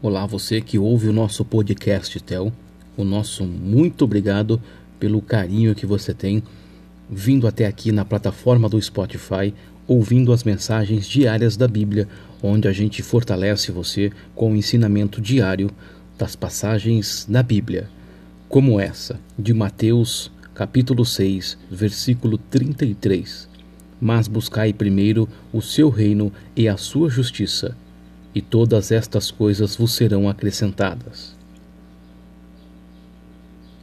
Olá, você que ouve o nosso podcast, Tel. O nosso muito obrigado pelo carinho que você tem vindo até aqui na plataforma do Spotify, ouvindo as mensagens diárias da Bíblia, onde a gente fortalece você com o ensinamento diário das passagens da Bíblia, como essa de Mateus, capítulo 6, versículo 33. Mas buscai primeiro o seu reino e a sua justiça e todas estas coisas vos serão acrescentadas.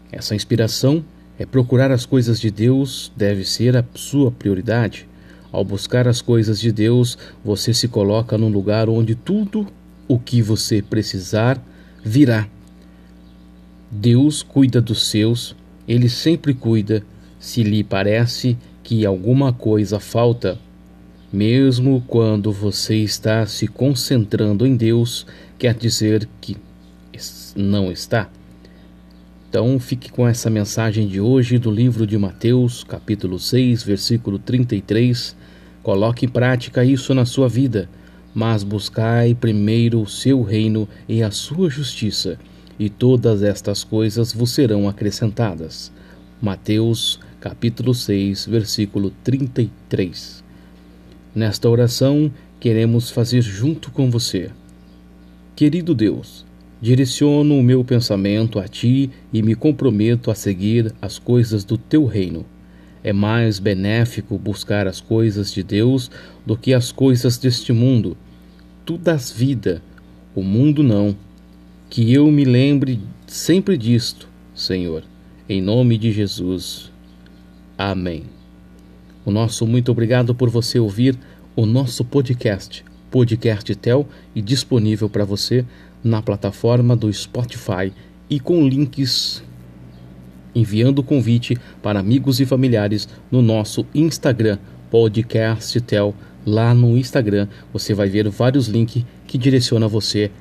Essa inspiração é procurar as coisas de Deus, deve ser a sua prioridade. Ao buscar as coisas de Deus, você se coloca num lugar onde tudo o que você precisar virá. Deus cuida dos seus, ele sempre cuida. Se lhe parece que alguma coisa falta, mesmo quando você está se concentrando em Deus, quer dizer que não está. Então fique com essa mensagem de hoje do livro de Mateus, capítulo 6, versículo 33. Coloque em prática isso na sua vida, mas buscai primeiro o seu reino e a sua justiça, e todas estas coisas vos serão acrescentadas. Mateus, capítulo 6, versículo 33. Nesta oração, queremos fazer junto com você. Querido Deus, direciono o meu pensamento a Ti e me comprometo a seguir as coisas do Teu reino. É mais benéfico buscar as coisas de Deus do que as coisas deste mundo. Tu dás vida, o mundo não. Que eu me lembre sempre disto, Senhor. Em nome de Jesus. Amém. O nosso muito obrigado por você ouvir o nosso podcast, Podcast Tel, e disponível para você na plataforma do Spotify e com links enviando o convite para amigos e familiares no nosso Instagram, Podcast Tel. Lá no Instagram você vai ver vários links que direcionam você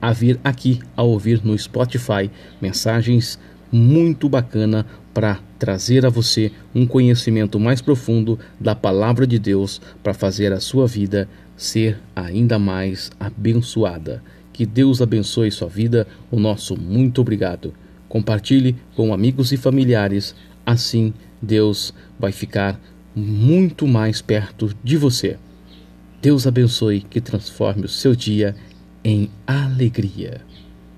a vir aqui a ouvir no Spotify mensagens muito bacana para trazer a você um conhecimento mais profundo da palavra de Deus para fazer a sua vida ser ainda mais abençoada. Que Deus abençoe sua vida. O nosso muito obrigado. Compartilhe com amigos e familiares, assim Deus vai ficar muito mais perto de você. Deus abençoe que transforme o seu dia em alegria.